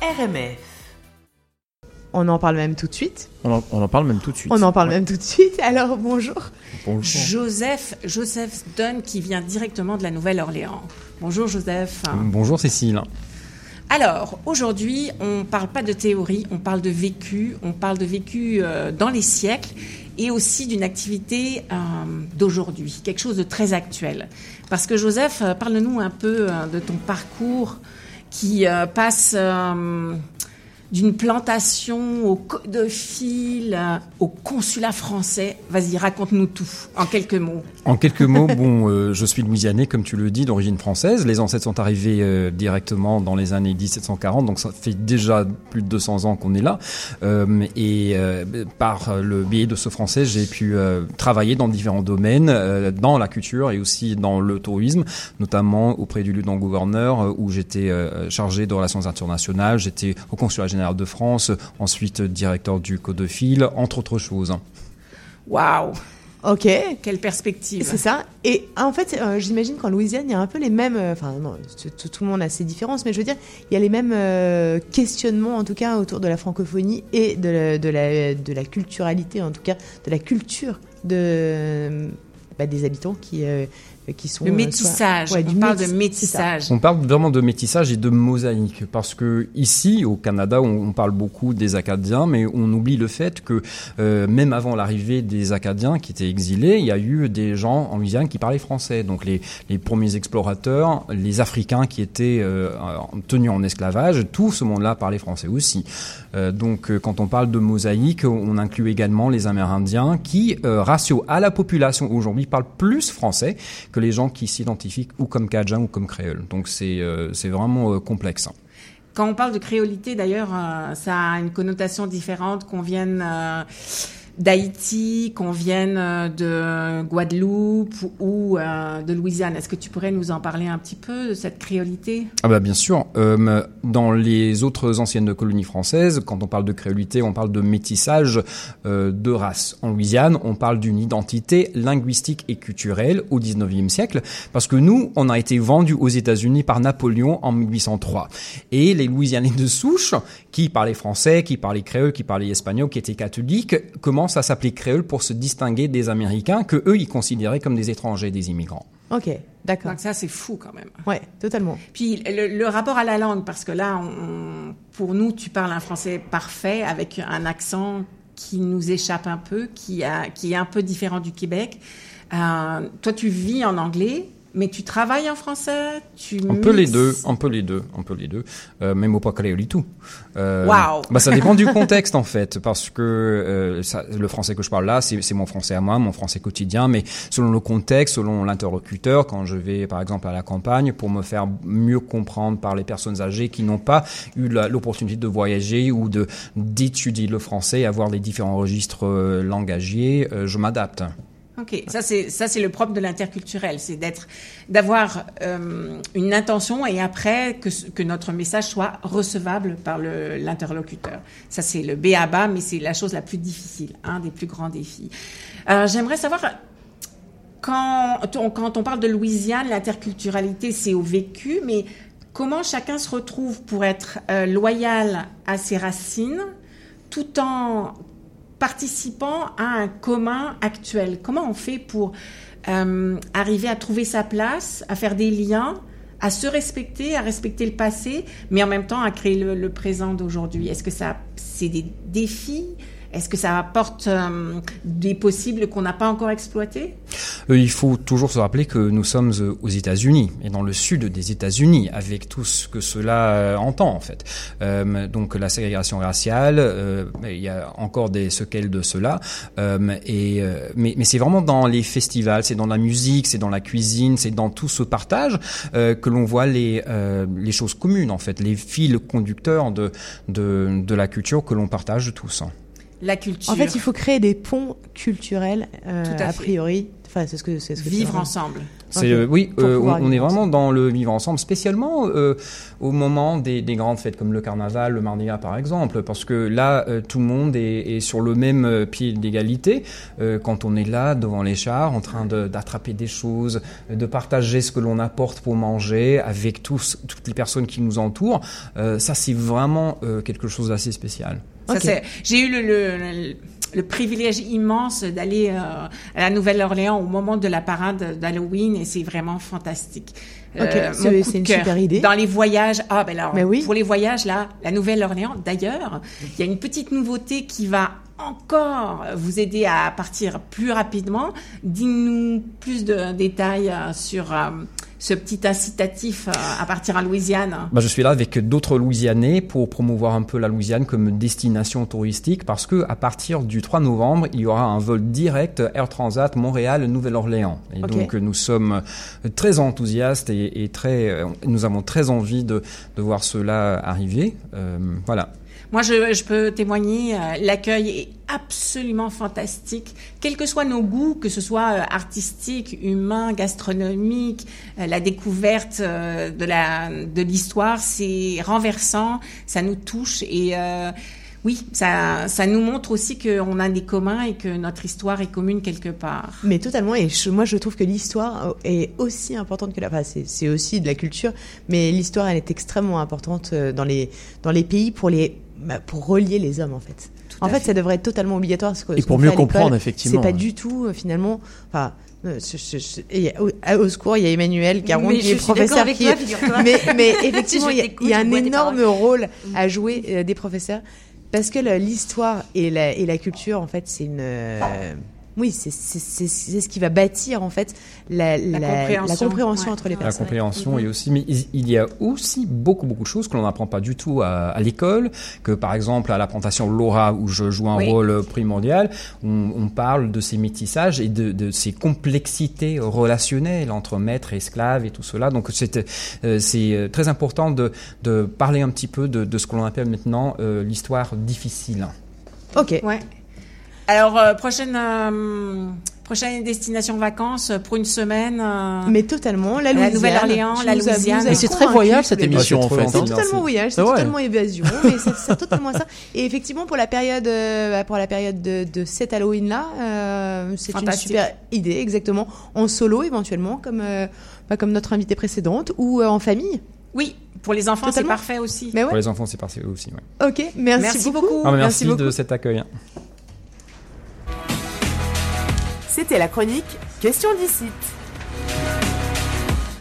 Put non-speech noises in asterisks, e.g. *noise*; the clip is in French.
RMF. On en parle même tout de suite. On en, on en parle même tout de suite. On en parle même tout de suite. Alors bonjour. Bonjour. Joseph, Joseph Dunn qui vient directement de la Nouvelle-Orléans. Bonjour Joseph. Bonjour Cécile. Alors, aujourd'hui, on ne parle pas de théorie, on parle de vécu, on parle de vécu euh, dans les siècles et aussi d'une activité euh, d'aujourd'hui, quelque chose de très actuel. Parce que Joseph, euh, parle-nous un peu euh, de ton parcours qui euh, passe euh, d'une plantation au de fil euh, au consulat français. Vas-y, raconte-nous tout en quelques mots. En quelques mots, *laughs* bon, euh, je suis louisianais, comme tu le dis, d'origine française. Les ancêtres sont arrivés euh, directement dans les années 1740, donc ça fait déjà plus de 200 ans qu'on est là. Euh, et par le biais de ce français, j'ai pu travailler dans différents domaines, dans la culture et aussi dans le tourisme, notamment auprès du lieutenant-gouverneur, où j'étais chargé de relations internationales. J'étais au consulat général de France, ensuite directeur du fil, entre autres choses. Waouh, Ok. quelle perspective. C'est ça. Et en fait, euh, j'imagine qu'en Louisiane, il y a un peu les mêmes. euh, Enfin, non, tout, le monde a ses différences, mais je veux dire, il y a les mêmes euh, questionnements, en tout cas, autour de la francophonie et de la, de la, de la culturalité, en tout cas, de la culture de, bah, des habitants qui, euh, qui sont. Le euh, métissage, soit- ouais, on parle métis- de métissage. On parle vraiment de métissage et de mosaïque parce que ici au Canada on, on parle beaucoup des Acadiens mais on oublie le fait que euh, même avant l'arrivée des Acadiens qui étaient exilés il y a eu des gens en Louisiane qui parlaient français donc les, les premiers explorateurs les Africains qui étaient euh, tenus en esclavage tout ce monde-là parlait français aussi Euh, donc euh, quand on parle de mosaïque on inclut également les Amérindiens qui euh, ratio à la population aujourd'hui parlent plus français que les gens qui s'identifient ou comme Cajun ou comme créole. Donc c'est euh, vraiment euh, complexe. Quand on parle de créolité, d'ailleurs, euh, ça a une connotation différente qu'on vienne d'Haïti, qu'on vienne euh, de Guadeloupe ou euh, de Louisiane. Est-ce que tu pourrais nous en parler un petit peu de cette créolité? Ah bah bien sûr. Euh, dans les autres anciennes colonies françaises, quand on parle de créolité, on parle de métissage de race. En Louisiane, on parle d'une identité linguistique et culturelle au 19e siècle, parce que nous, on a été vendus aux États-Unis par Napoléon en 1803. Et les Louisianais de souche, qui parlaient français, qui parlaient créole, qui parlaient espagnol, qui étaient catholiques, commencent à s'appeler créole pour se distinguer des Américains que eux, ils considéraient comme des étrangers, des immigrants. Ok, d'accord. Donc ça, c'est fou quand même. Ouais, totalement. Puis le, le rapport à la langue, parce que là, on- pour nous, tu parles un français parfait avec un accent qui nous échappe un peu, qui, a, qui est un peu différent du Québec. Euh, toi, tu vis en anglais, mais tu travailles en français. Tu Un peu les mixes. deux, un peu les deux, un peu les deux. Euh, même au pas du tout. Euh, Waouh. Bah ça dépend du *laughs* contexte en fait, parce que euh, ça, le français que je parle là, c'est mon français à moi, mon français quotidien, mais selon le contexte, selon l'interlocuteur, quand je vais par exemple à la campagne pour me faire mieux comprendre par les personnes âgées qui n'ont pas eu l'opportunité de voyager ou de d'étudier le français, avoir les différents registres euh, langagiers, euh, je m'adapte. Ok, ça c'est ça c'est le propre de l'interculturel, c'est d'être d'avoir euh, une intention et après que notre message soit recevable par l'interlocuteur. Ça c'est le B à bas, mais c'est la chose la plus difficile, un des plus grands défis. Euh, J'aimerais savoir quand on, quand on parle de Louisiane, l'interculturalité c'est au vécu, mais comment chacun se retrouve pour être euh, loyal à ses racines tout en participant à un commun actuel. Comment on fait pour euh, arriver à trouver sa place, à faire des liens, à se respecter, à respecter le passé, mais en même temps à créer le, le présent d'aujourd'hui? Est-ce que ça, c'est des défis? Est-ce que ça apporte euh, des possibles qu'on n'a pas encore exploités? Il faut toujours se rappeler que nous sommes euh, aux États-Unis et dans le sud des États-Unis, avec tout ce que cela euh, entend en fait. Euh, donc la ségrégation raciale, euh, il y a encore des séquelles de cela. Euh, et euh, mais, c'est vraiment dans les festivals, c'est dans la musique, c'est dans la cuisine, c'est dans tout ce partage euh, que l'on voit les euh, choses communes en fait, les fils conducteurs de de, de la culture que l'on partage tous. La culture. En fait, il faut créer des ponts culturels, euh, Tout à a fait. priori. Enfin, c'est ce que c'est ce que vivre ensemble. Euh, oui, euh, on, on est vraiment dans le vivre ensemble, spécialement euh, au moment des, des grandes fêtes comme le carnaval, le Mardi Gras par exemple, parce que là, euh, tout le monde est, est sur le même pied d'égalité. Euh, quand on est là devant les chars, en train de- d'attraper des choses, de partager ce que l'on apporte pour manger avec tous, toutes les personnes qui nous entourent, euh, ça c'est vraiment euh, quelque chose d'assez spécial. J'ai eu le, le, le- le privilège immense d'aller euh, à la Nouvelle-Orléans au moment de la parade d'Halloween et c'est vraiment fantastique. Euh, Ok, mon c'est- une cœur. super idée. Dans les voyages, ah ben alors, Mais oui. pour les voyages là, la Nouvelle-Orléans. D'ailleurs, il y a une petite nouveauté qui va encore vous aider à partir plus rapidement. Dis-nous plus de détails euh, sur euh, ce petit incitatif euh, à partir en Louisiane. Bah, je suis là avec d'autres Louisianais pour promouvoir un peu la Louisiane comme destination touristique parce que à partir du 3 novembre, il y aura un vol direct Air Transat Montréal-Nouvelle-Orléans. Et donc nous sommes très enthousiastes et, et très, euh, nous avons très envie de, de voir cela arriver. Euh, voilà. Moi, je, je peux témoigner, euh, l'accueil est absolument fantastique, quels que soient nos goûts, que ce soit euh, artistique, humain, gastronomique, euh, la découverte euh, de la de l'histoire, c'est renversant, ça nous touche et oui, ça, ça nous montre aussi qu'on a des communs et que notre histoire est commune quelque part. Mais totalement, et moi je trouve que l'histoire est aussi importante que la. Enfin, c'est aussi de la culture, mais l'histoire elle est extrêmement importante dans les dans les pays pour les bah, pour relier les hommes en fait. Tout En fait, ça devrait être totalement obligatoire. Ce que- Et ce pour mieux comprendre, effectivement. C'est pas du tout euh, finalement. Enfin, euh, je- je- je- et il y a- au, secours, il y a Emmanuel Caron Mais qui je est professeur avec qui toi, est- figure-toi. mais, *laughs* mais effectivement, il y a, y un énorme rôle à jouer euh, des professeurs parce que l'histoire et la, et la culture, en fait, c'est une. euh, oui, c'est c'est- c'est- c'est ce qui va bâtir en fait la, la, la compréhension. compréhension Ouais. entre les La La personnes. compréhension et aussi, mais il y a aussi beaucoup beaucoup de choses que l'on n'apprend pas du tout à, à l'école, que par exemple à la plantation Laura où je joue un Oui. rôle primordial, on, on parle de ces métissages et de, de ces complexités relationnelles entre maître et esclave et tout cela. Donc c'est euh, c'est euh, très important de, de parler un petit peu de, de ce que l'on appelle maintenant euh, l'histoire difficile. Ok. Ouais. Alors, euh, prochaine, euh, prochaine destination vacances pour une semaine. euh, Mais totalement, la La. Nouvelle-Orléans, la Louisiane. Mais c'est très voyage, tous cette deux. émission, Ah, en fait, hein. C'est Merci. totalement voyage, c'est vrai. totalement évasion, mais c'est totalement ça. Et effectivement, pour la période, euh, bah, pour la période de, de cet Halloween-là, euh, c'est une super idée, exactement. En solo, éventuellement, comme, euh, bah, comme notre invitée précédente, ou euh, en famille. Oui, pour les enfants, c'est parfait aussi. Mais Pour les enfants, c'est parfait aussi. ouais. Ok, merci, Merci beaucoup. beaucoup. Ah, mais merci, beaucoup. de cet accueil. C'était la chronique Question d'ici.